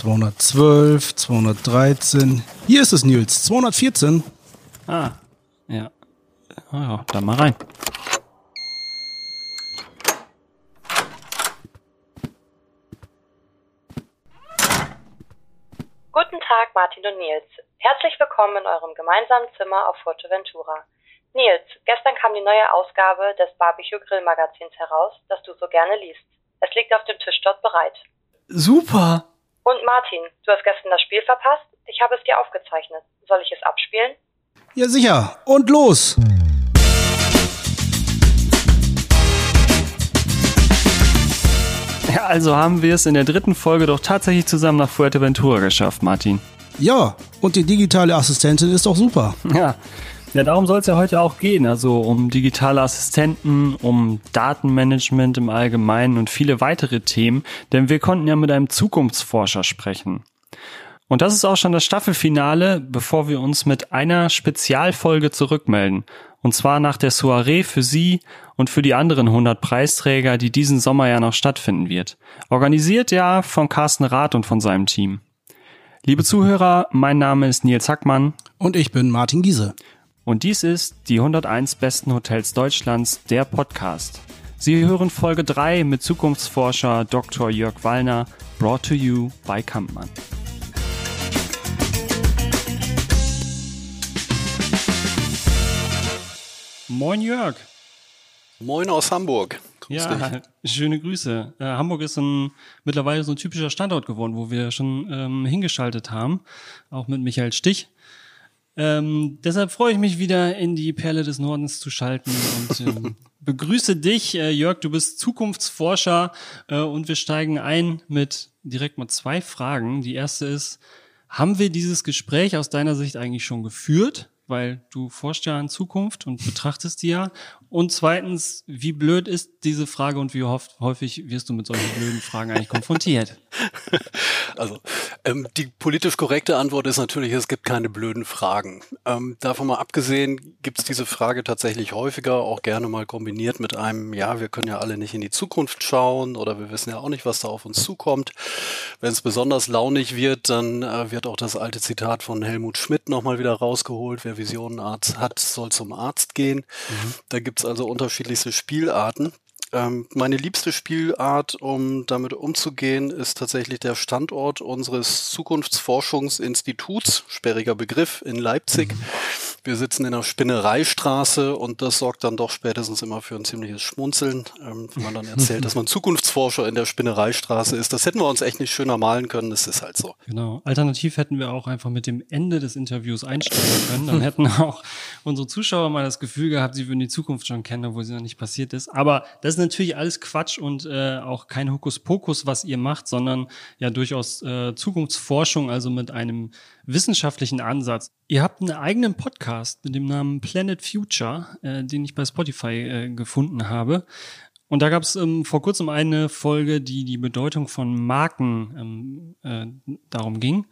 212, 213. Hier ist es, Nils. 214. Ah, ja. Ah, ja, dann mal rein. Guten Tag, Martin und Nils. Herzlich willkommen in eurem gemeinsamen Zimmer auf Fuerteventura. Nils, gestern kam die neue Ausgabe des Barbecue Grill Magazins heraus, das du so gerne liest. Es liegt auf dem Tisch dort bereit. Super. Und Martin, du hast gestern das Spiel verpasst? Ich habe es dir aufgezeichnet. Soll ich es abspielen? Ja, sicher. Und los. Ja, also haben wir es in der dritten Folge doch tatsächlich zusammen nach Fuerteventura geschafft, Martin. Ja, und die digitale Assistentin ist doch super. Ja, ja darum soll es ja heute auch gehen. Also um digitale Assistenten, um Datenmanagement im Allgemeinen und viele weitere Themen. Denn wir konnten ja mit einem Zukunftsforscher sprechen. Und das ist auch schon das Staffelfinale, bevor wir uns mit einer Spezialfolge zurückmelden. Und zwar nach der Soiree für Sie und für die anderen 100 Preisträger, die diesen Sommer ja noch stattfinden wird. Organisiert ja von Carsten Rath und von seinem Team. Liebe Zuhörer, mein Name ist Nils Hackmann. Und ich bin Martin Giese. Und dies ist die 101 besten Hotels Deutschlands, der Podcast. Sie hören Folge 3 mit Zukunftsforscher Dr. Jörg Wallner, brought to you by Kampmann. Moin Jörg. Moin aus Hamburg. Grüß ja, dich. schöne Grüße. Äh, Hamburg ist ein, mittlerweile so ein typischer Standort geworden, wo wir schon ähm, hingeschaltet haben, auch mit Michael Stich. Ähm, deshalb freue ich mich wieder in die Perle des Nordens zu schalten und ähm, begrüße dich, äh, Jörg. Du bist Zukunftsforscher äh, und wir steigen ein mit direkt mal zwei Fragen. Die erste ist, haben wir dieses Gespräch aus deiner Sicht eigentlich schon geführt? weil du forschst ja in Zukunft und betrachtest die ja. Und zweitens, wie blöd ist diese Frage und wie häufig wirst du mit solchen blöden Fragen eigentlich konfrontiert? Also, ähm, die politisch korrekte Antwort ist natürlich, es gibt keine blöden Fragen. Ähm, davon mal abgesehen, gibt es diese Frage tatsächlich häufiger, auch gerne mal kombiniert mit einem, ja, wir können ja alle nicht in die Zukunft schauen oder wir wissen ja auch nicht, was da auf uns zukommt. Wenn es besonders launig wird, dann äh, wird auch das alte Zitat von Helmut Schmidt nochmal wieder rausgeholt, wer Visionen hat, soll zum Arzt gehen. Mhm. Da gibt es also unterschiedlichste Spielarten. Ähm, meine liebste Spielart, um damit umzugehen, ist tatsächlich der Standort unseres Zukunftsforschungsinstituts, sperriger Begriff, in Leipzig. Mhm. Wir sitzen in der Spinnereistraße und das sorgt dann doch spätestens immer für ein ziemliches Schmunzeln, ähm, wenn man dann erzählt, dass man Zukunftsforscher in der Spinnereistraße ist. Das hätten wir uns echt nicht schöner malen können, das ist halt so. Genau. Alternativ hätten wir auch einfach mit dem Ende des Interviews einsteigen können. Dann hätten auch unsere Zuschauer mal das Gefühl gehabt, sie würden die Zukunft schon kennen, obwohl sie noch nicht passiert ist. Aber das ist natürlich alles Quatsch und äh, auch kein Hokuspokus, was ihr macht, sondern ja durchaus äh, Zukunftsforschung, also mit einem wissenschaftlichen Ansatz. Ihr habt einen eigenen Podcast mit dem Namen Planet Future, äh, den ich bei Spotify äh, gefunden habe. Und da gab es ähm, vor kurzem eine Folge, die die Bedeutung von Marken ähm, äh, darum ging.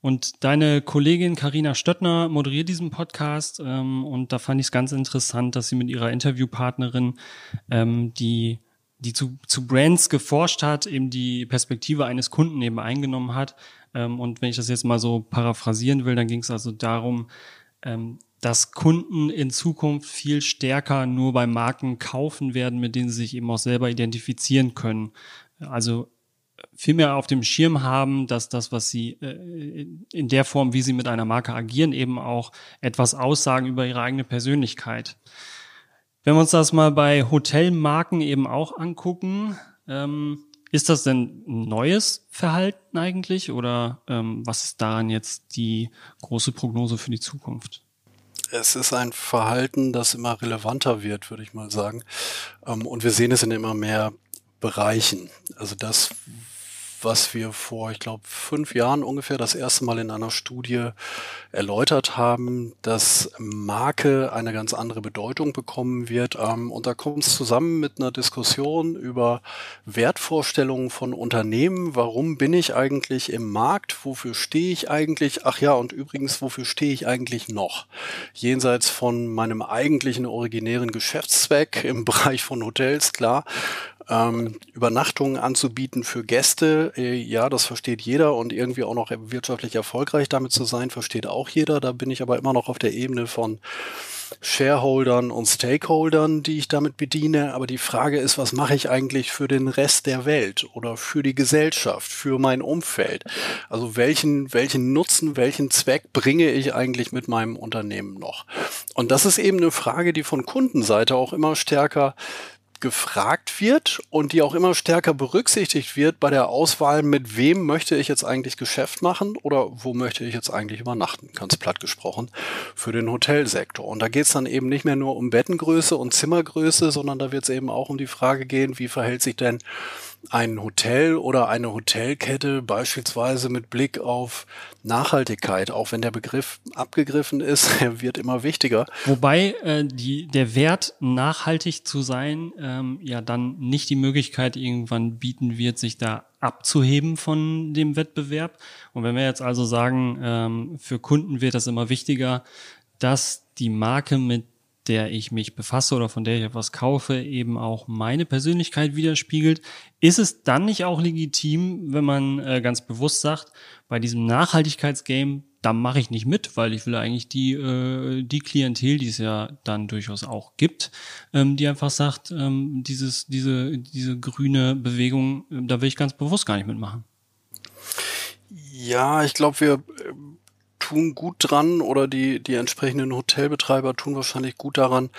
Und deine Kollegin Karina Stöttner moderiert diesen Podcast ähm, und da fand ich es ganz interessant, dass sie mit ihrer Interviewpartnerin ähm, die die zu, zu Brands geforscht hat, eben die Perspektive eines Kunden eben eingenommen hat ähm, und wenn ich das jetzt mal so paraphrasieren will, dann ging es also darum, dass Kunden in Zukunft viel stärker nur bei Marken kaufen werden, mit denen sie sich eben auch selber identifizieren können. Also viel mehr auf dem Schirm haben, dass das, was sie äh, in der Form, wie sie mit einer Marke agieren, eben auch etwas aussagen über ihre eigene Persönlichkeit. Wenn wir uns das mal bei Hotelmarken eben auch angucken, ähm, ist das denn ein neues Verhalten eigentlich oder ähm, was ist daran jetzt die große Prognose für die Zukunft? Es ist ein Verhalten, das immer relevanter wird, würde ich mal sagen. Ähm, und wir sehen es in immer mehr Bereichen. Also das, was wir vor, ich glaube, fünf Jahren ungefähr das erste Mal in einer Studie erläutert haben, dass Marke eine ganz andere Bedeutung bekommen wird. Ähm, und da kommt es zusammen mit einer Diskussion über Wertvorstellungen von Unternehmen. Warum bin ich eigentlich im Markt? Wofür stehe ich eigentlich? Ach ja, und übrigens, wofür stehe ich eigentlich noch? Jenseits von meinem eigentlichen originären Geschäftszweck im Bereich von Hotels, klar. Ähm, Übernachtungen anzubieten für Gäste, äh, ja, das versteht jeder und irgendwie auch noch wirtschaftlich erfolgreich damit zu sein, versteht auch jeder. Da bin ich aber immer noch auf der Ebene von Shareholdern und Stakeholdern, die ich damit bediene. Aber die Frage ist, was mache ich eigentlich für den Rest der Welt oder für die Gesellschaft, für mein Umfeld? Also welchen, welchen Nutzen, welchen Zweck bringe ich eigentlich mit meinem Unternehmen noch? Und das ist eben eine Frage, die von Kundenseite auch immer stärker gefragt wird und die auch immer stärker berücksichtigt wird bei der Auswahl, mit wem möchte ich jetzt eigentlich Geschäft machen oder wo möchte ich jetzt eigentlich übernachten, ganz platt gesprochen, für den Hotelsektor. Und da geht es dann eben nicht mehr nur um Bettengröße und Zimmergröße, sondern da wird es eben auch um die Frage gehen, wie verhält sich denn ein Hotel oder eine Hotelkette beispielsweise mit Blick auf Nachhaltigkeit, auch wenn der Begriff abgegriffen ist, er wird immer wichtiger. Wobei äh, die, der Wert, nachhaltig zu sein, ähm, ja dann nicht die Möglichkeit irgendwann bieten wird, sich da abzuheben von dem Wettbewerb. Und wenn wir jetzt also sagen, ähm, für Kunden wird das immer wichtiger, dass die Marke mit der ich mich befasse oder von der ich etwas kaufe, eben auch meine Persönlichkeit widerspiegelt, ist es dann nicht auch legitim, wenn man äh, ganz bewusst sagt, bei diesem Nachhaltigkeitsgame, da mache ich nicht mit, weil ich will eigentlich die, äh, die Klientel, die es ja dann durchaus auch gibt, ähm, die einfach sagt, ähm, dieses, diese, diese grüne Bewegung, äh, da will ich ganz bewusst gar nicht mitmachen. Ja, ich glaube, wir tun gut dran oder die, die entsprechenden Hotelbetreiber tun wahrscheinlich gut daran,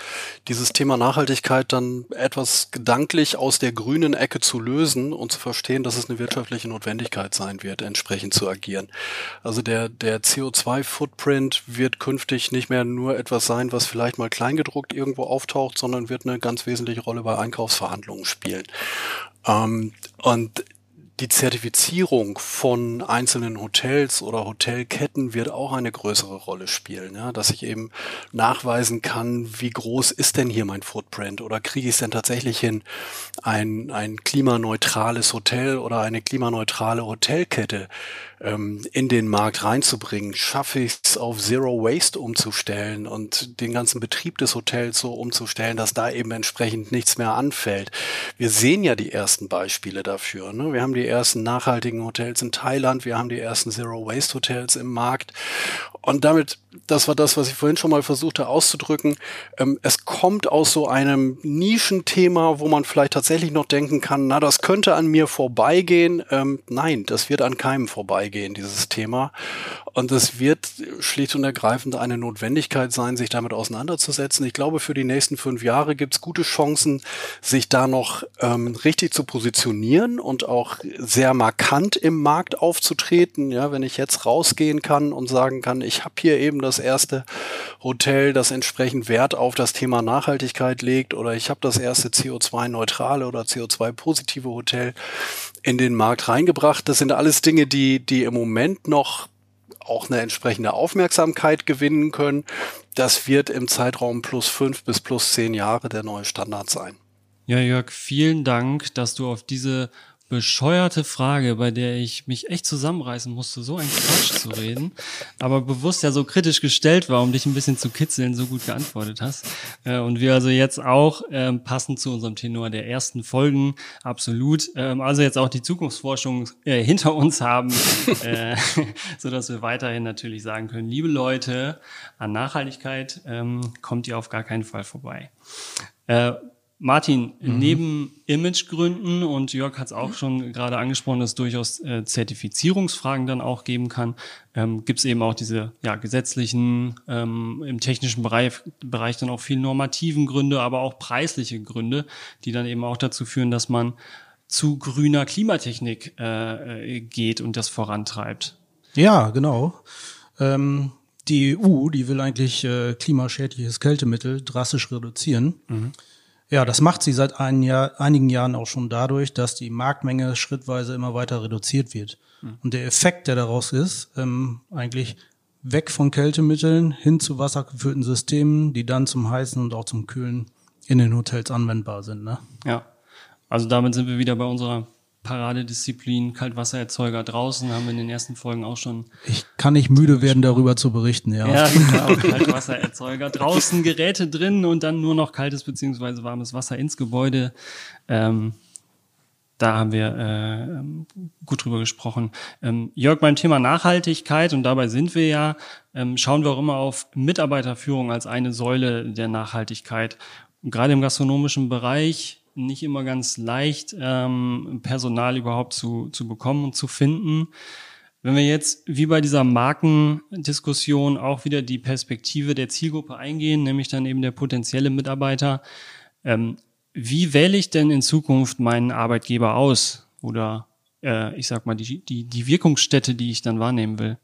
dieses Thema Nachhaltigkeit dann etwas gedanklich aus der grünen Ecke zu lösen und zu verstehen, dass es eine wirtschaftliche Notwendigkeit sein wird, entsprechend zu agieren. Also der, der CO2-Footprint wird künftig nicht mehr nur etwas sein, was vielleicht mal kleingedruckt irgendwo auftaucht, sondern wird eine ganz wesentliche Rolle bei Einkaufsverhandlungen spielen. Ähm, und die Zertifizierung von einzelnen Hotels oder Hotelketten wird auch eine größere Rolle spielen, ja, dass ich eben nachweisen kann, wie groß ist denn hier mein Footprint oder kriege ich es denn tatsächlich hin, ein, ein klimaneutrales Hotel oder eine klimaneutrale Hotelkette ähm, in den Markt reinzubringen? Schaffe ich es auf Zero Waste umzustellen und den ganzen Betrieb des Hotels so umzustellen, dass da eben entsprechend nichts mehr anfällt? Wir sehen ja die ersten Beispiele dafür. Ne? Wir haben die ersten nachhaltigen Hotels in Thailand, wir haben die ersten Zero Waste Hotels im Markt. Und damit, das war das, was ich vorhin schon mal versuchte auszudrücken. Ähm, es kommt aus so einem Nischenthema, wo man vielleicht tatsächlich noch denken kann, na, das könnte an mir vorbeigehen. Ähm, nein, das wird an keinem vorbeigehen, dieses Thema. Und es wird schlicht und ergreifend eine Notwendigkeit sein, sich damit auseinanderzusetzen. Ich glaube, für die nächsten fünf Jahre gibt es gute Chancen, sich da noch ähm, richtig zu positionieren und auch sehr markant im Markt aufzutreten. Ja, wenn ich jetzt rausgehen kann und sagen kann, ich habe hier eben das erste Hotel, das entsprechend Wert auf das Thema Nachhaltigkeit legt oder ich habe das erste CO2-neutrale oder CO2-positive Hotel in den Markt reingebracht. Das sind alles Dinge, die, die im Moment noch auch eine entsprechende Aufmerksamkeit gewinnen können. Das wird im Zeitraum plus fünf bis plus zehn Jahre der neue Standard sein. Ja, Jörg, vielen Dank, dass du auf diese bescheuerte Frage, bei der ich mich echt zusammenreißen musste, so ein Quatsch zu reden, aber bewusst ja so kritisch gestellt war, um dich ein bisschen zu kitzeln, so gut geantwortet hast. Äh, und wir also jetzt auch ähm, passend zu unserem Tenor der ersten Folgen absolut, ähm, also jetzt auch die Zukunftsforschung äh, hinter uns haben, äh, so dass wir weiterhin natürlich sagen können, liebe Leute, an Nachhaltigkeit ähm, kommt ihr auf gar keinen Fall vorbei. Martin, mhm. neben Imagegründen und Jörg hat es auch schon gerade angesprochen, dass es durchaus äh, Zertifizierungsfragen dann auch geben kann, ähm, gibt es eben auch diese ja, gesetzlichen, ähm, im technischen Bereich, Bereich dann auch viel normativen Gründe, aber auch preisliche Gründe, die dann eben auch dazu führen, dass man zu grüner Klimatechnik äh, äh geht und das vorantreibt. Ja, genau. Ähm, die EU, die will eigentlich äh, klimaschädliches Kältemittel drastisch reduzieren. Mhm. Ja, das macht sie seit Jahr, einigen Jahren auch schon dadurch, dass die Marktmenge schrittweise immer weiter reduziert wird. Mhm. Und der Effekt, der daraus ist, ähm, eigentlich weg von Kältemitteln hin zu wassergeführten Systemen, die dann zum Heißen und auch zum Kühlen in den Hotels anwendbar sind. Ne? Ja, also damit sind wir wieder bei unserer Paradedisziplin, Kaltwassererzeuger draußen, haben wir in den ersten Folgen auch schon. Ich kann nicht müde werden, darüber zu berichten, ja. Ja, genau, Kaltwassererzeuger draußen, Geräte drin und dann nur noch kaltes beziehungsweise warmes Wasser ins Gebäude. Ähm, da haben wir äh, gut drüber gesprochen. Ähm, Jörg, beim Thema Nachhaltigkeit, und dabei sind wir ja, ähm, schauen wir auch immer auf Mitarbeiterführung als eine Säule der Nachhaltigkeit. Und gerade im gastronomischen Bereich nicht immer ganz leicht, ähm, Personal überhaupt zu, zu bekommen und zu finden. Wenn wir jetzt wie bei dieser Markendiskussion auch wieder die Perspektive der Zielgruppe eingehen, nämlich dann eben der potenzielle Mitarbeiter, ähm, wie wähle ich denn in Zukunft meinen Arbeitgeber aus? Oder äh, ich sag mal, die, die, die Wirkungsstätte, die ich dann wahrnehmen will?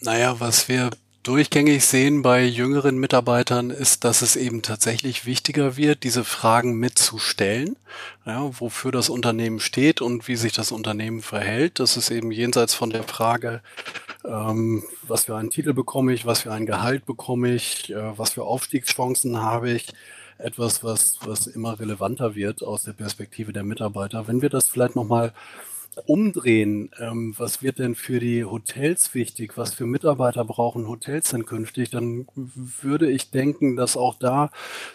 Naja, was wir durchgängig sehen bei jüngeren Mitarbeitern ist, dass es eben tatsächlich wichtiger wird, diese Fragen mitzustellen, ja, wofür das Unternehmen steht und wie sich das Unternehmen verhält. Das ist eben jenseits von der Frage, ähm, was für einen Titel bekomme ich, was für ein Gehalt bekomme ich, äh, was für Aufstiegschancen habe ich, etwas, was, was immer relevanter wird aus der Perspektive der Mitarbeiter. Wenn wir das vielleicht nochmal umdrehen, ähm, was wird denn für die Hotels wichtig, was für Mitarbeiter brauchen Hotels denn künftig, dann würde ich denken, dass auch da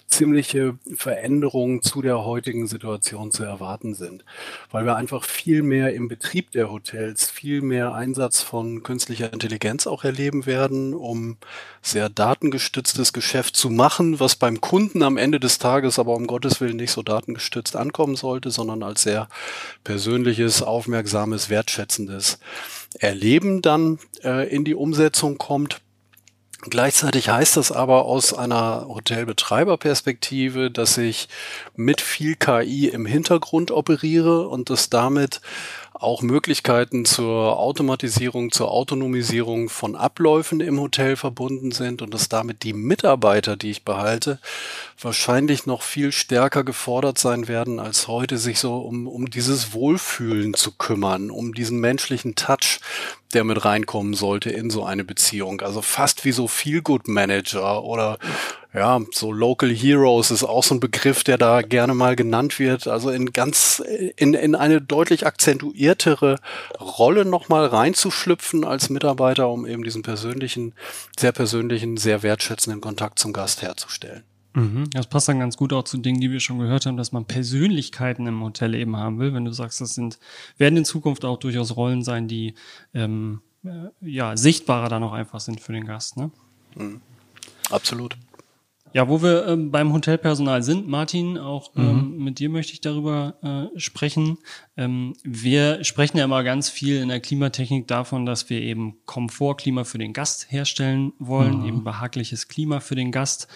ziemliche Veränderungen zu der heutigen Situation zu erwarten sind, weil wir einfach viel mehr im Betrieb der Hotels, viel mehr Einsatz von künstlicher Intelligenz auch erleben werden, um sehr datengestütztes Geschäft zu machen, was beim Kunden am Ende des Tages aber um Gottes Willen nicht so datengestützt ankommen sollte, sondern als sehr persönliches, aufmerksames, wertschätzendes Erleben dann äh, in die Umsetzung kommt. Gleichzeitig heißt das aber aus einer Hotelbetreiberperspektive, dass ich mit viel KI im Hintergrund operiere und das damit auch Möglichkeiten zur Automatisierung, zur Autonomisierung von Abläufen im Hotel verbunden sind und dass damit die Mitarbeiter, die ich behalte, wahrscheinlich noch viel stärker gefordert sein werden, als heute sich so um, um dieses Wohlfühlen zu kümmern, um diesen menschlichen Touch, der mit reinkommen sollte in so eine Beziehung. Also fast wie so Feel-Good Manager oder ja, so Local Heroes ist auch so ein Begriff, der da gerne mal genannt wird. Also in ganz, in, in eine deutlich akzentuiertere Rolle nochmal reinzuschlüpfen als Mitarbeiter, um eben diesen persönlichen, sehr persönlichen, sehr wertschätzenden Kontakt zum Gast herzustellen. Mhm. Das passt dann ganz gut auch zu Dingen, die wir schon gehört haben, dass man Persönlichkeiten im Hotel eben haben will. Wenn du sagst, das sind, werden in Zukunft auch durchaus Rollen sein, die ähm, äh, ja sichtbarer dann auch einfach sind für den Gast. Ne? Mhm. Absolut. Ja, wo wir ähm, beim Hotelpersonal sind, Martin, auch ähm, mhm. mit dir möchte ich darüber äh, sprechen. Ähm, wir sprechen ja immer ganz viel in der Klimatechnik davon, dass wir eben Komfortklima für den Gast herstellen wollen, mhm. eben behagliches Klima für den Gast.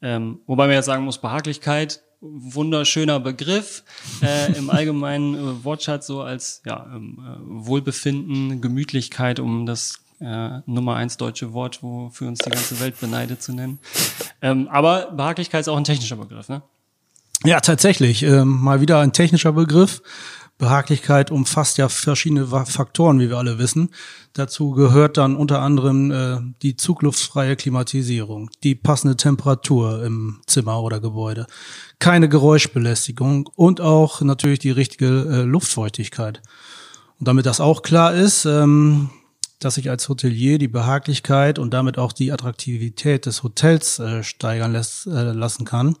Ähm, wobei man jetzt sagen muss, Behaglichkeit, wunderschöner Begriff äh, im allgemeinen äh, Wortschatz so als ja, ähm, äh, Wohlbefinden, Gemütlichkeit, um das äh, Nummer eins deutsche Wort, wofür uns die ganze Welt beneidet zu nennen. Ähm, aber Behaglichkeit ist auch ein technischer Begriff, ne? Ja, tatsächlich. Ähm, mal wieder ein technischer Begriff. Behaglichkeit umfasst ja verschiedene Faktoren, wie wir alle wissen. Dazu gehört dann unter anderem äh, die zugluftfreie Klimatisierung, die passende Temperatur im Zimmer oder Gebäude, keine Geräuschbelästigung und auch natürlich die richtige äh, Luftfeuchtigkeit. Und damit das auch klar ist, ähm, dass ich als Hotelier die Behaglichkeit und damit auch die Attraktivität des Hotels äh, steigern lässt, äh, lassen kann,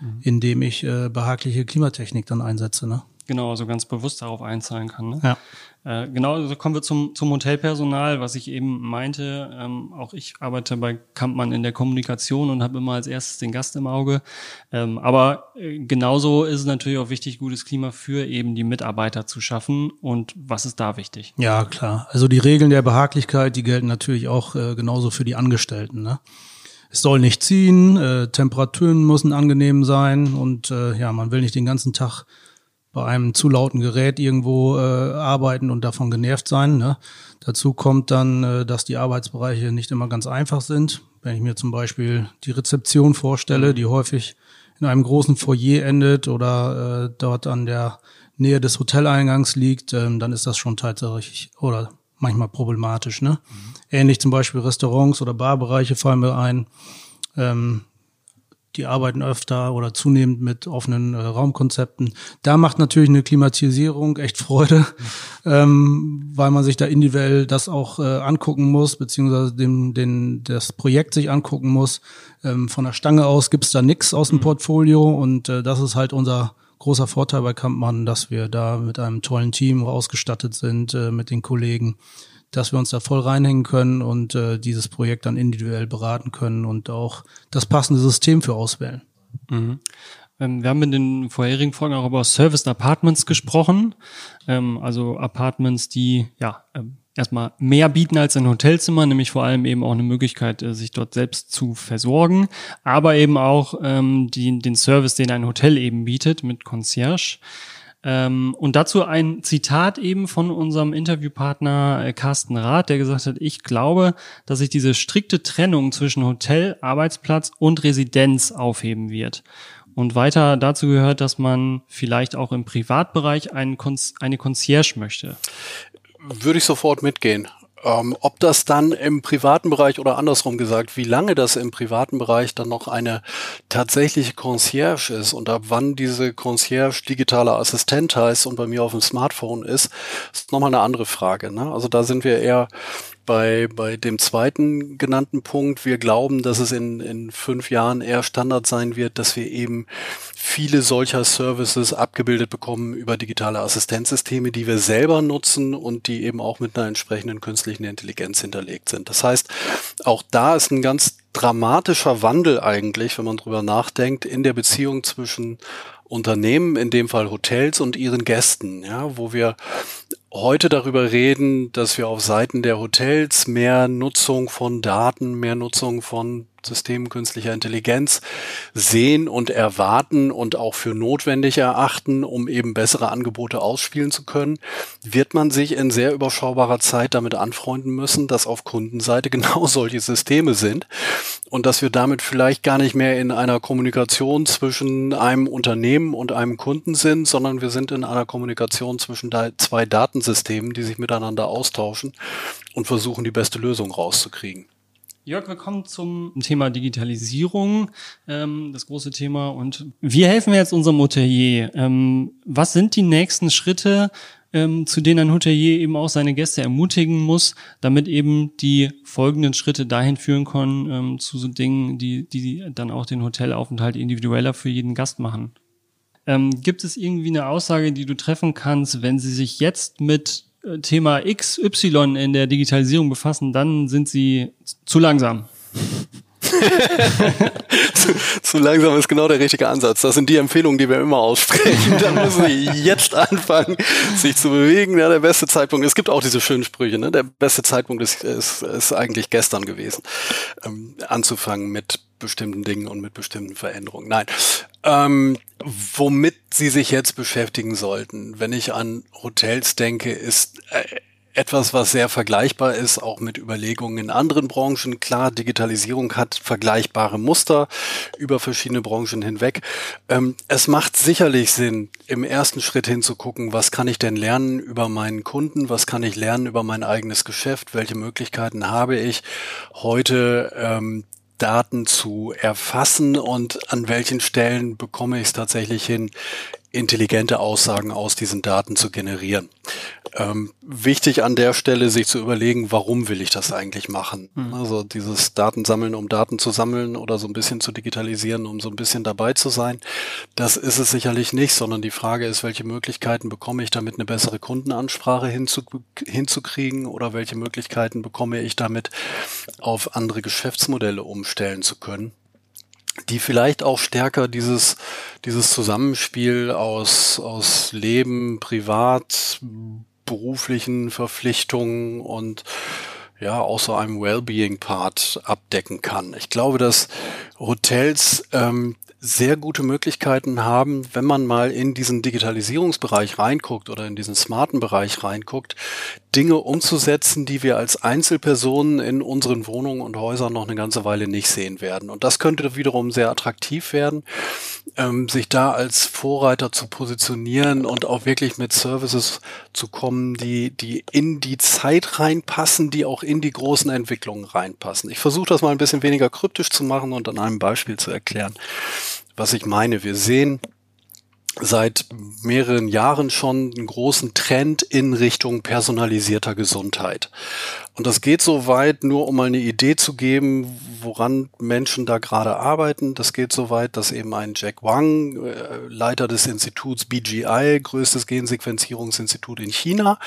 mhm. indem ich äh, behagliche Klimatechnik dann einsetze. Ne? Genau, also ganz bewusst darauf einzahlen kann. Ne? Ja. Äh, genau, also kommen wir zum, zum Hotelpersonal, was ich eben meinte. Ähm, auch ich arbeite bei Kampmann in der Kommunikation und habe immer als erstes den Gast im Auge. Ähm, aber äh, genauso ist es natürlich auch wichtig, gutes Klima für eben die Mitarbeiter zu schaffen. Und was ist da wichtig? Ja, klar. Also die Regeln der Behaglichkeit, die gelten natürlich auch äh, genauso für die Angestellten. Ne? Es soll nicht ziehen, äh, Temperaturen müssen angenehm sein und äh, ja, man will nicht den ganzen Tag bei einem zu lauten Gerät irgendwo äh, arbeiten und davon genervt sein. Ne? Dazu kommt dann, äh, dass die Arbeitsbereiche nicht immer ganz einfach sind. Wenn ich mir zum Beispiel die Rezeption vorstelle, die häufig in einem großen Foyer endet oder äh, dort an der Nähe des Hoteleingangs liegt, ähm, dann ist das schon tatsächlich oder manchmal problematisch. Ne? Mhm. Ähnlich zum Beispiel Restaurants oder Barbereiche fallen mir ein. Ähm, die arbeiten öfter oder zunehmend mit offenen äh, Raumkonzepten. Da macht natürlich eine Klimatisierung echt Freude, ähm, weil man sich da individuell das auch äh, angucken muss, beziehungsweise dem, den, das Projekt sich angucken muss. Ähm, von der Stange aus gibt's da nix aus dem mhm. Portfolio und äh, das ist halt unser großer Vorteil bei Kampmann, dass wir da mit einem tollen Team ausgestattet sind, äh, mit den Kollegen, dass wir uns da voll reinhängen können und äh, dieses Projekt dann individuell beraten können und auch das passende System für auswählen. Mhm. Ähm, wir haben in den vorherigen Folgen auch über Service Apartments gesprochen, ähm, also Apartments, die ja ähm, erstmal mehr bieten als ein Hotelzimmer, nämlich vor allem eben auch eine Möglichkeit, äh, sich dort selbst zu versorgen, aber eben auch ähm, die, den Service, den ein Hotel eben bietet mit Concierge. Ähm, und dazu ein Zitat eben von unserem Interviewpartner äh, Carsten Rath, der gesagt hat, ich glaube, dass sich diese strikte Trennung zwischen Hotel, Arbeitsplatz und Residenz aufheben wird. Und weiter dazu gehört, dass man vielleicht auch im Privatbereich einen Konz eine Concierge möchte. Würde ich sofort mitgehen. Ähm, ob das dann im privaten Bereich oder andersrum gesagt, wie lange das im privaten Bereich dann noch eine tatsächliche Concierge ist und ab wann diese Concierge digitaler Assistent heißt und bei mir auf dem Smartphone ist, ist nochmal eine andere Frage. Ne? Also da sind wir eher bei, bei dem zweiten genannten Punkt. Wir glauben, dass es in, in fünf Jahren eher Standard sein wird, dass wir eben viele solcher Services abgebildet bekommen über digitale Assistenzsysteme, die wir selber nutzen und die eben auch mit einer entsprechenden künstlichen Intelligenz hinterlegt sind. Das heißt, auch da ist ein ganz dramatischer Wandel eigentlich, wenn man drüber nachdenkt, in der Beziehung zwischen Unternehmen, in dem Fall Hotels und ihren Gästen, ja, wo wir heute darüber reden, dass wir auf Seiten der Hotels mehr Nutzung von Daten, mehr Nutzung von Systemen künstlicher Intelligenz sehen und erwarten und auch für notwendig erachten, um eben bessere Angebote ausspielen zu können, wird man sich in sehr überschaubarer Zeit damit anfreunden müssen, dass auf Kundenseite genau solche Systeme sind und dass wir damit vielleicht gar nicht mehr in einer Kommunikation zwischen einem Unternehmen und einem Kunden sind, sondern wir sind in einer Kommunikation zwischen zwei Datensystemen, die sich miteinander austauschen und versuchen, die beste Lösung rauszukriegen. Jörg, wir kommen zum Thema Digitalisierung, ähm, das große Thema. Und wie helfen wir jetzt unserem Hotelier? Ähm, was sind die nächsten Schritte, ähm, zu denen ein Hotelier eben auch seine Gäste ermutigen muss, damit eben die folgenden Schritte dahin führen können ähm, zu so Dingen, die, die dann auch den Hotelaufenthalt individueller für jeden Gast machen? Ähm, gibt es irgendwie eine Aussage, die du treffen kannst, wenn sie sich jetzt mit Thema XY in der Digitalisierung befassen, dann sind sie zu langsam. zu, zu, langsam ist genau der richtige Ansatz. Das sind die Empfehlungen, die wir immer aussprechen. Da müssen sie jetzt anfangen, sich zu bewegen. Ja, der beste Zeitpunkt, es gibt auch diese schönen Sprüche, ne? der beste Zeitpunkt ist, ist, ist eigentlich gestern gewesen, ähm, anzufangen mit bestimmten Dingen und mit bestimmten Veränderungen. Nein. Ähm, womit Sie sich jetzt beschäftigen sollten, wenn ich an Hotels denke, ist äh, etwas, was sehr vergleichbar ist, auch mit Überlegungen in anderen Branchen. Klar, Digitalisierung hat vergleichbare Muster über verschiedene Branchen hinweg. Ähm, es macht sicherlich Sinn, im ersten Schritt hinzugucken, was kann ich denn lernen über meinen Kunden, was kann ich lernen über mein eigenes Geschäft, welche Möglichkeiten habe ich heute ähm, Daten zu erfassen und an welchen Stellen bekomme ich es tatsächlich hin, intelligente Aussagen aus diesen Daten zu generieren. Ähm, wichtig an der Stelle, sich zu überlegen, warum will ich das eigentlich machen? Mhm. Also dieses Datensammeln, um Daten zu sammeln oder so ein bisschen zu digitalisieren, um so ein bisschen dabei zu sein, das ist es sicherlich nicht, sondern die Frage ist, welche Möglichkeiten bekomme ich damit, eine bessere Kundenansprache hinzu, hinzukriegen oder welche Möglichkeiten bekomme ich damit, auf andere Geschäftsmodelle umstellen zu können? Die vielleicht auch stärker dieses, dieses Zusammenspiel aus, aus Leben, Privat, beruflichen Verpflichtungen und ja, auch so einem Wellbeing-Part abdecken kann. Ich glaube, dass Hotels ähm, sehr gute Möglichkeiten haben, wenn man mal in diesen Digitalisierungsbereich reinguckt oder in diesen smarten Bereich reinguckt, Dinge umzusetzen, die wir als Einzelpersonen in unseren Wohnungen und Häusern noch eine ganze Weile nicht sehen werden. Und das könnte wiederum sehr attraktiv werden, ähm, sich da als Vorreiter zu positionieren und auch wirklich mit Services zu kommen, die, die in die Zeit reinpassen, die auch in die großen Entwicklungen reinpassen. Ich versuche das mal ein bisschen weniger kryptisch zu machen und an einem Beispiel zu erklären was ich meine. Wir sehen seit mehreren Jahren schon einen großen Trend in Richtung personalisierter Gesundheit. Und das geht so weit, nur um mal eine Idee zu geben, woran Menschen da gerade arbeiten. Das geht so weit, dass eben ein Jack Wang, äh, Leiter des Instituts BGI, größtes Gensequenzierungsinstitut in China,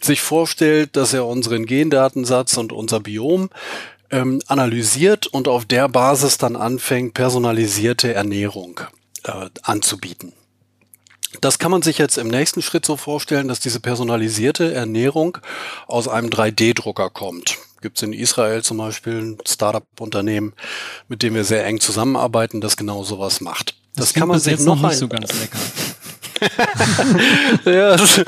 sich vorstellt, dass er unseren Gendatensatz und unser Biom ähm, analysiert und auf der Basis dann anfängt, personalisierte Ernährung äh, anzubieten. Das kann man sich jetzt im nächsten Schritt so vorstellen, dass diese personalisierte Ernährung aus einem 3D-Drucker kommt. Gibt es in Israel zum Beispiel ein Startup-Unternehmen, mit dem wir sehr eng zusammenarbeiten, das genau sowas macht. Das, das kann man sich noch nicht so ganz lecker. ja, das,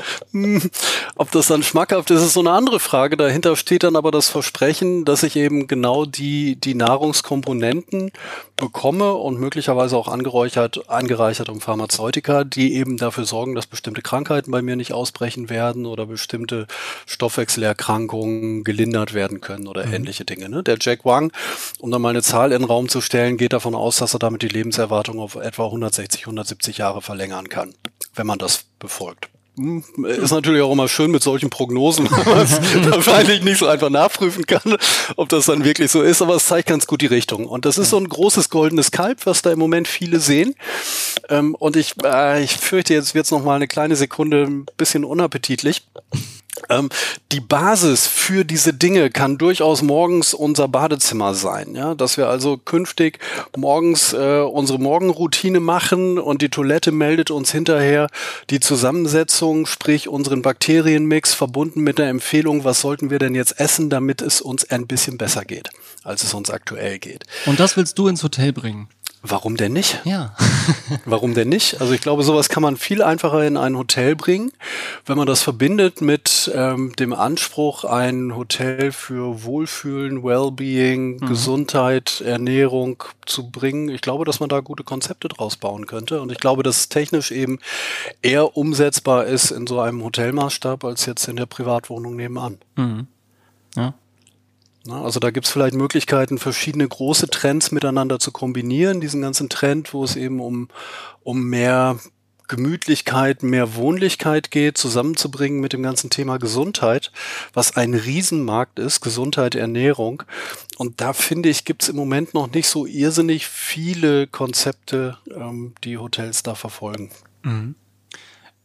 ob das dann schmackhaft ist, ist so eine andere Frage. Dahinter steht dann aber das Versprechen, dass ich eben genau die, die Nahrungskomponenten bekomme und möglicherweise auch angereichert, angereichert um Pharmazeutika, die eben dafür sorgen, dass bestimmte Krankheiten bei mir nicht ausbrechen werden oder bestimmte Stoffwechselerkrankungen gelindert werden können oder mhm. ähnliche Dinge. Ne? Der Jack Wang, um da mal eine Zahl in den Raum zu stellen, geht davon aus, dass er damit die Lebenserwartung auf etwa 160, 170 Jahre verlängern kann wenn man das befolgt. Hm, ist natürlich auch immer schön mit solchen Prognosen, was wahrscheinlich nicht so einfach nachprüfen kann, ob das dann wirklich so ist, aber es zeigt ganz gut die Richtung. Und das ist so ein großes goldenes Kalb, was da im Moment viele sehen. Ähm, und ich, äh, ich fürchte, jetzt wird es noch mal eine kleine Sekunde ein bisschen unappetitlich. Ähm, die Basis für diese Dinge kann durchaus morgens unser Badezimmer sein, ja, dass wir also künftig morgens äh, unsere Morgenroutine machen und die Toilette meldet uns hinterher die Zusammensetzung, sprich unseren Bakterienmix verbunden mit der Empfehlung, was sollten wir denn jetzt essen, damit es uns ein bisschen besser geht, als es uns aktuell geht. Und das willst du ins Hotel bringen? Warum denn nicht? Ja. Warum denn nicht? Also ich glaube, sowas kann man viel einfacher in ein Hotel bringen, wenn man das verbindet mit ähm, dem Anspruch, ein Hotel für Wohlfühlen, Wellbeing, mhm. Gesundheit, Ernährung zu bringen. Ich glaube, dass man da gute Konzepte draus bauen könnte. Und ich glaube, dass es technisch eben eher umsetzbar ist in so einem Hotelmaßstab als jetzt in der Privatwohnung nebenan. Mhm. Ja. Also da gibt es vielleicht Möglichkeiten, verschiedene große Trends miteinander zu kombinieren. Diesen ganzen Trend, wo es eben um, um mehr Gemütlichkeit, mehr Wohnlichkeit geht, zusammenzubringen mit dem ganzen Thema Gesundheit, was ein Riesenmarkt ist, Gesundheit, Ernährung. Und da finde ich, gibt es im Moment noch nicht so irrsinnig viele Konzepte, ähm, die Hotels da verfolgen. Mhm.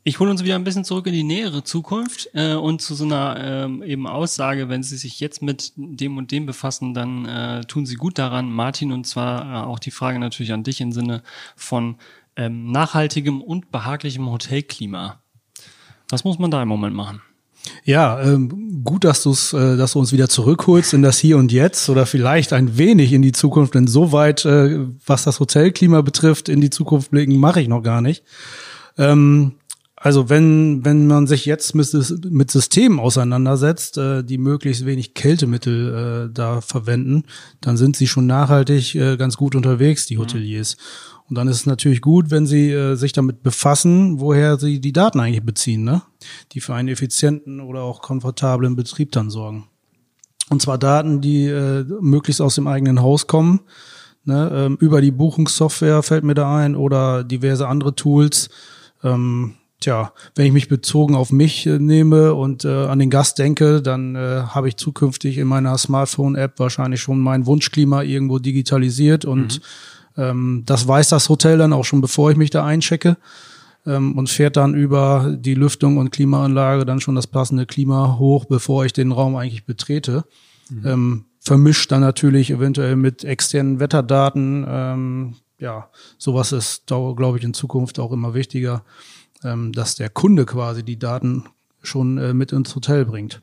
Ich hole uns wieder ein bisschen zurück in die nähere Zukunft äh, und zu so einer ähm, eben Aussage, wenn Sie sich jetzt mit dem und dem befassen, dann äh, tun Sie gut daran, Martin, und zwar äh, auch die Frage natürlich an dich im Sinne von ähm, nachhaltigem und behaglichem Hotelklima. Was muss man da im Moment machen? Ja, ähm, gut, dass, du's, äh, dass du uns wieder zurückholst in das Hier und Jetzt oder vielleicht ein wenig in die Zukunft, denn soweit, äh, was das Hotelklima betrifft, in die Zukunft blicken, mache ich noch gar nicht. Ähm, also wenn, wenn man sich jetzt mit, mit Systemen auseinandersetzt, äh, die möglichst wenig Kältemittel äh, da verwenden, dann sind sie schon nachhaltig äh, ganz gut unterwegs, die mhm. Hoteliers. Mhm. Und dann ist es natürlich gut, wenn sie äh, sich damit befassen, woher sie die Daten eigentlich beziehen, ne? die für einen effizienten oder auch komfortablen Betrieb dann sorgen. Und zwar Daten, die äh, möglichst aus dem eigenen Haus kommen, ne? ähm, über die Buchungssoftware fällt mir da ein oder diverse andere Tools. Ähm, Tja, wenn ich mich bezogen auf mich äh, nehme und äh, an den Gast denke, dann äh, habe ich zukünftig in meiner Smartphone-App wahrscheinlich schon mein Wunschklima irgendwo digitalisiert und mhm. ähm, das weiß das Hotel dann auch schon, bevor ich mich da einchecke ähm, und fährt dann über die Lüftung und Klimaanlage dann schon das passende Klima hoch, bevor ich den Raum eigentlich betrete. Mhm. Ähm, vermischt dann natürlich eventuell mit externen Wetterdaten. Ähm, ja, sowas ist, glaube ich, in Zukunft auch immer wichtiger ähm, dass der Kunde quasi die Daten schon äh, mit ins Hotel bringt.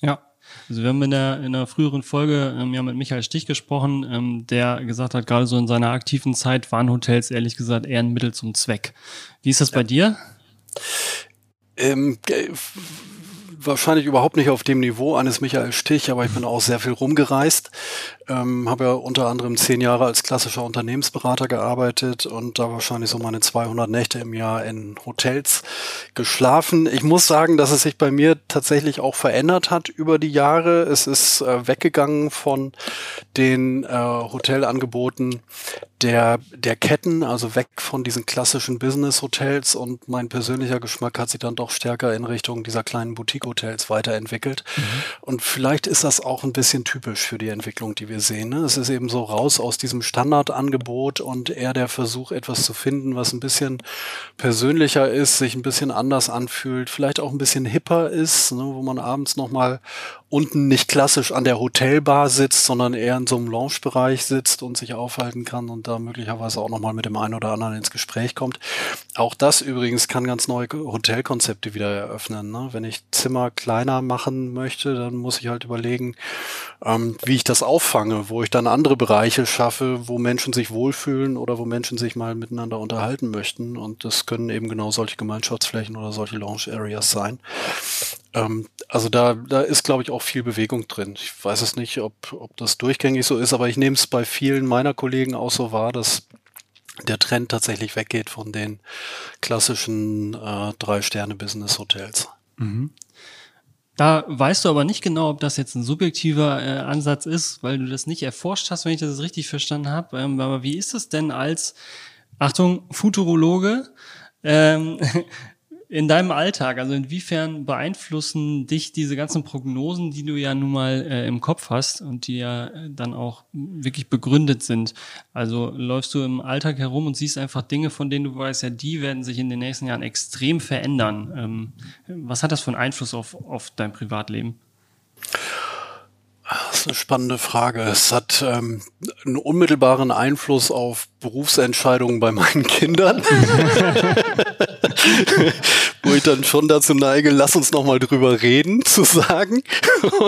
Ja. Also wir haben in der, in der früheren Folge ähm, ja mit Michael Stich gesprochen, ähm, der gesagt hat, gerade so in seiner aktiven Zeit waren Hotels ehrlich gesagt eher ein Mittel zum Zweck. Wie ist das bei dir? Ähm, wahrscheinlich überhaupt nicht auf dem Niveau eines Michael Stich, aber ich bin auch sehr viel rumgereist. Ähm, habe ja unter anderem zehn Jahre als klassischer Unternehmensberater gearbeitet und da wahrscheinlich so meine 200 Nächte im Jahr in Hotels geschlafen. Ich muss sagen, dass es sich bei mir tatsächlich auch verändert hat über die Jahre. Es ist äh, weggegangen von den äh, Hotelangeboten der, der Ketten, also weg von diesen klassischen Business-Hotels und mein persönlicher Geschmack hat sich dann doch stärker in Richtung dieser kleinen Boutique-Hotels weiterentwickelt. Mhm. Und vielleicht ist das auch ein bisschen typisch für die Entwicklung, die wir sehen. Ne? Es ist eben so raus aus diesem Standardangebot und eher der Versuch, etwas zu finden, was ein bisschen persönlicher ist, sich ein bisschen anders anfühlt, vielleicht auch ein bisschen hipper ist, ne? wo man abends nochmal unten nicht klassisch an der Hotelbar sitzt, sondern eher in so einem Lounge-Bereich sitzt und sich aufhalten kann und da möglicherweise auch nochmal mit dem einen oder anderen ins Gespräch kommt. Auch das übrigens kann ganz neue Hotelkonzepte wieder eröffnen. Ne? Wenn ich Zimmer kleiner machen möchte, dann muss ich halt überlegen, ähm, wie ich das auffange, wo ich dann andere Bereiche schaffe, wo Menschen sich wohlfühlen oder wo Menschen sich mal miteinander unterhalten möchten. Und das können eben genau solche Gemeinschaftsflächen oder solche Lounge-Areas sein. Ähm, also da, da ist, glaube ich, auch viel Bewegung drin. Ich weiß es nicht, ob, ob das durchgängig so ist, aber ich nehme es bei vielen meiner Kollegen auch so wahr, dass der Trend tatsächlich weggeht von den klassischen äh, Drei-Sterne-Business-Hotels. Mhm. Da weißt du aber nicht genau, ob das jetzt ein subjektiver äh, Ansatz ist, weil du das nicht erforscht hast, wenn ich das richtig verstanden habe. Ähm, aber wie ist es denn als, Achtung, Futurologe, ähm, in deinem Alltag, also inwiefern beeinflussen dich diese ganzen Prognosen, die du ja nun mal äh, im Kopf hast und die ja äh, dann auch wirklich begründet sind? Also läufst du im Alltag herum und siehst einfach Dinge, von denen du weißt, ja, die werden sich in den nächsten Jahren extrem verändern. Ähm, was hat das für einen Einfluss auf, auf dein Privatleben? Das ist eine spannende Frage. Es hat ähm, einen unmittelbaren Einfluss auf Berufsentscheidungen bei meinen Kindern. Wo ich dann schon dazu neige, lass uns noch mal drüber reden, zu sagen.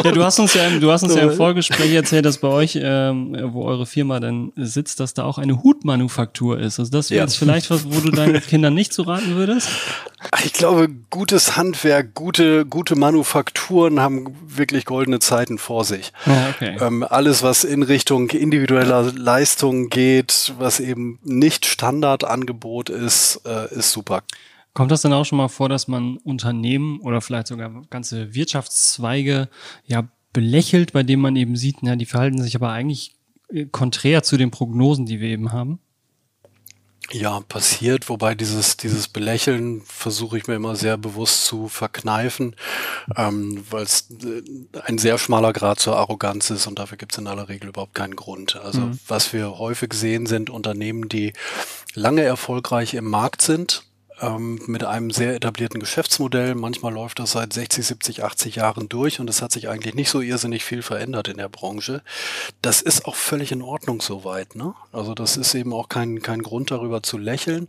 ja, du hast uns ja, im, du hast uns ja im Vorgespräch erzählt, dass bei euch, ähm, wo eure Firma dann sitzt, dass da auch eine Hutmanufaktur ist. Also das wäre ja. jetzt vielleicht was, wo du deinen Kindern nicht zu raten würdest? Ich glaube, gutes Handwerk, gute, gute Manufakturen haben wirklich goldene Zeiten vor sich. Ja, okay. ähm, alles, was in Richtung individueller Leistung geht, was eben nicht Standardangebot ist, äh, ist super. Kommt das dann auch schon mal vor, dass man Unternehmen oder vielleicht sogar ganze Wirtschaftszweige ja belächelt, bei denen man eben sieht, na, die verhalten sich aber eigentlich äh, konträr zu den Prognosen, die wir eben haben? Ja, passiert, wobei dieses, dieses Belächeln versuche ich mir immer sehr bewusst zu verkneifen, ähm, weil es äh, ein sehr schmaler Grad zur Arroganz ist und dafür gibt es in aller Regel überhaupt keinen Grund. Also mhm. was wir häufig sehen, sind Unternehmen, die lange erfolgreich im Markt sind, ähm, mit einem sehr etablierten Geschäftsmodell. Manchmal läuft das seit 60, 70, 80 Jahren durch und es hat sich eigentlich nicht so irrsinnig viel verändert in der Branche. Das ist auch völlig in Ordnung soweit. Ne? Also das ist eben auch kein, kein Grund darüber zu lächeln.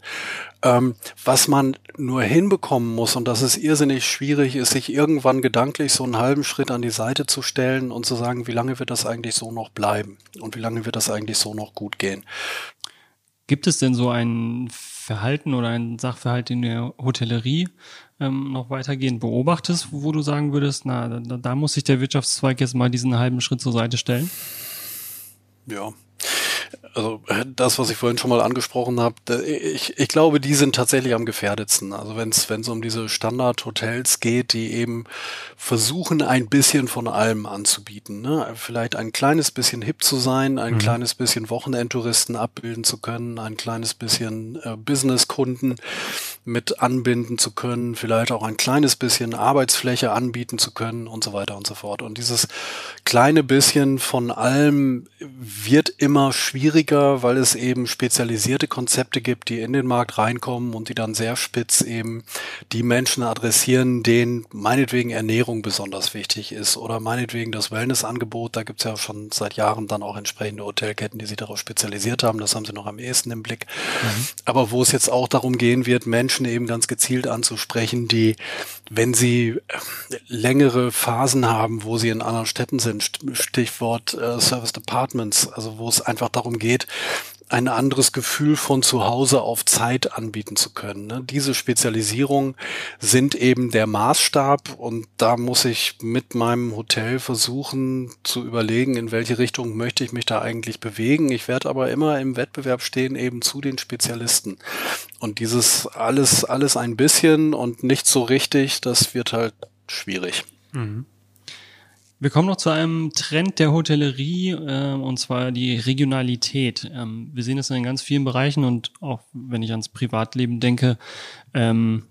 Ähm, was man nur hinbekommen muss, und das ist irrsinnig schwierig, ist sich irgendwann gedanklich so einen halben Schritt an die Seite zu stellen und zu sagen, wie lange wird das eigentlich so noch bleiben und wie lange wird das eigentlich so noch gut gehen. Gibt es denn so einen Verhalten oder ein Sachverhalt in der Hotellerie ähm, noch weitergehend beobachtest, wo du sagen würdest, na, da, da muss sich der Wirtschaftszweig jetzt mal diesen halben Schritt zur Seite stellen? Ja, also äh, das, was ich vorhin schon mal angesprochen habe, ich, ich glaube, die sind tatsächlich am gefährdetsten. Also wenn es wenn es um diese Standard-Hotels geht, die eben versuchen, ein bisschen von allem anzubieten. Ne? Vielleicht ein kleines bisschen hip zu sein, ein mhm. kleines bisschen Wochenendtouristen abbilden zu können, ein kleines bisschen äh, Businesskunden mit anbinden zu können, vielleicht auch ein kleines bisschen Arbeitsfläche anbieten zu können und so weiter und so fort. Und dieses kleine bisschen von allem wird immer schwieriger, weil es eben spezialisierte Konzepte gibt, die in den Markt reinkommen und die dann sehr spitz eben die Menschen adressieren, denen meinetwegen Ernährung besonders wichtig ist oder meinetwegen das Wellnessangebot. Da gibt es ja schon seit Jahren dann auch entsprechende Hotelketten, die sich darauf spezialisiert haben. Das haben sie noch am ehesten im Blick. Mhm. Aber wo es jetzt auch darum gehen wird, Menschen Menschen eben ganz gezielt anzusprechen, die, wenn sie äh, längere Phasen haben, wo sie in anderen Städten sind, Stichwort äh, Service Departments, also wo es einfach darum geht, ein anderes Gefühl von zu Hause auf Zeit anbieten zu können. Ne? Diese Spezialisierungen sind eben der Maßstab und da muss ich mit meinem Hotel versuchen zu überlegen, in welche Richtung möchte ich mich da eigentlich bewegen. Ich werde aber immer im Wettbewerb stehen eben zu den Spezialisten. Und dieses alles, alles ein bisschen und nicht so richtig, das wird halt schwierig. Mhm. Wir kommen noch zu einem Trend der Hotellerie, äh, und zwar die Regionalität. Ähm, wir sehen es in ganz vielen Bereichen und auch wenn ich ans Privatleben denke, ähm,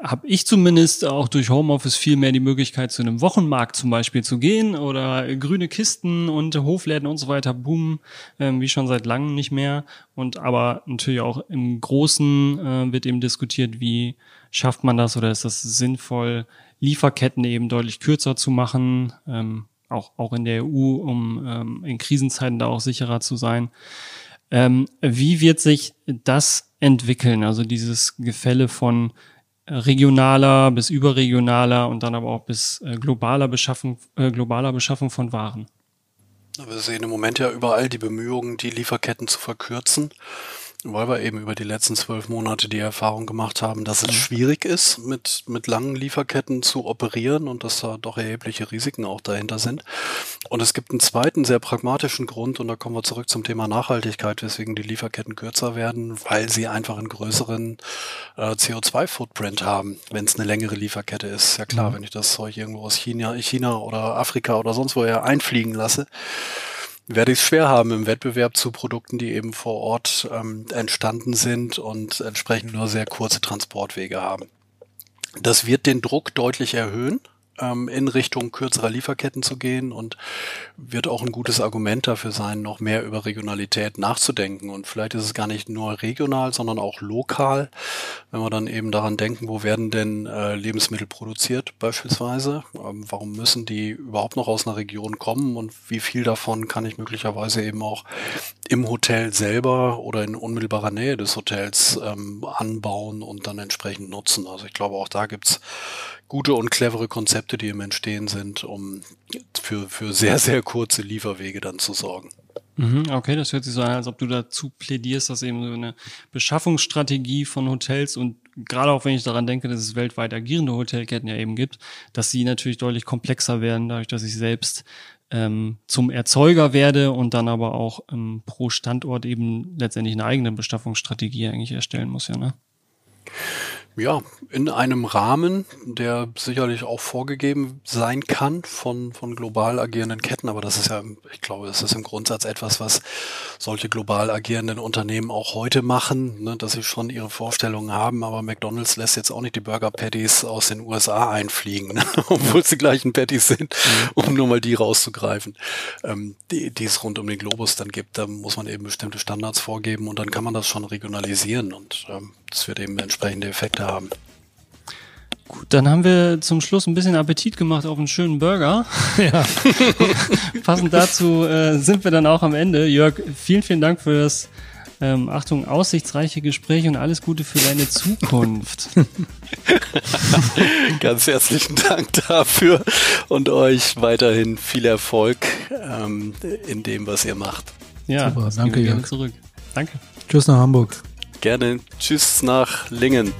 habe ich zumindest auch durch Homeoffice viel mehr die Möglichkeit, zu einem Wochenmarkt zum Beispiel zu gehen oder grüne Kisten und Hofläden und so weiter boomen, ähm, wie schon seit langem nicht mehr. Und aber natürlich auch im Großen äh, wird eben diskutiert, wie schafft man das oder ist das sinnvoll, Lieferketten eben deutlich kürzer zu machen, ähm, auch, auch in der EU, um ähm, in Krisenzeiten da auch sicherer zu sein. Ähm, wie wird sich das entwickeln? Also dieses Gefälle von regionaler bis überregionaler und dann aber auch bis äh, globaler Beschaffung, äh, globaler Beschaffung von Waren. Wir sehen im Moment ja überall die Bemühungen, die Lieferketten zu verkürzen weil wir eben über die letzten zwölf Monate die Erfahrung gemacht haben, dass es mhm. schwierig ist, mit, mit langen Lieferketten zu operieren und dass da doch erhebliche Risiken auch dahinter sind. Und es gibt einen zweiten sehr pragmatischen Grund, und da kommen wir zurück zum Thema Nachhaltigkeit, weswegen die Lieferketten kürzer werden, weil sie einfach einen größeren äh, CO2-Footprint haben, wenn es eine längere Lieferkette ist. Ja klar, mhm. wenn ich das Zeug irgendwo aus China, China oder Afrika oder sonst woher einfliegen lasse, werde ich es schwer haben im Wettbewerb zu Produkten, die eben vor Ort ähm, entstanden sind und entsprechend nur sehr kurze Transportwege haben. Das wird den Druck deutlich erhöhen ähm, in Richtung kürzerer Lieferketten zu gehen und wird auch ein gutes Argument dafür sein, noch mehr über Regionalität nachzudenken. Und vielleicht ist es gar nicht nur regional, sondern auch lokal, wenn wir dann eben daran denken, wo werden denn äh, Lebensmittel produziert beispielsweise, ähm, warum müssen die überhaupt noch aus einer Region kommen und wie viel davon kann ich möglicherweise eben auch im Hotel selber oder in unmittelbarer Nähe des Hotels ähm, anbauen und dann entsprechend nutzen. Also ich glaube, auch da gibt's gute und clevere Konzepte, die im Entstehen sind, um für, für sehr, sehr kurze Lieferwege dann zu sorgen. Mhm, okay, das hört sich so an, als ob du dazu plädierst, dass eben so eine Beschaffungsstrategie von Hotels und gerade auch wenn ich daran denke, dass es weltweit agierende Hotelketten ja eben gibt, dass sie natürlich deutlich komplexer werden, dadurch, dass ich selbst ähm, zum Erzeuger werde und dann aber auch ähm, pro Standort eben letztendlich eine eigene Beschaffungsstrategie eigentlich erstellen muss, ja, ne? Ja, in einem Rahmen, der sicherlich auch vorgegeben sein kann von, von global agierenden Ketten, aber das ist ja, ich glaube, das ist im Grundsatz etwas, was solche global agierenden Unternehmen auch heute machen, ne, dass sie schon ihre Vorstellungen haben, aber McDonalds lässt jetzt auch nicht die Burger Patties aus den USA einfliegen, ne, obwohl es die gleichen Patties sind, mhm. um nur mal die rauszugreifen, ähm, die, die es rund um den Globus dann gibt. Da muss man eben bestimmte Standards vorgeben und dann kann man das schon regionalisieren und ähm, das wird eben entsprechende Effekte haben. Gut, dann haben wir zum Schluss ein bisschen Appetit gemacht auf einen schönen Burger. Ja. Passend dazu äh, sind wir dann auch am Ende. Jörg, vielen, vielen Dank für das ähm, Achtung, aussichtsreiche Gespräch und alles Gute für deine Zukunft. Ganz herzlichen Dank dafür und euch weiterhin viel Erfolg ähm, in dem, was ihr macht. Ja, Super, danke, Jörg. Zurück. Danke. Tschüss nach Hamburg. Gerne. Tschüss nach Lingen.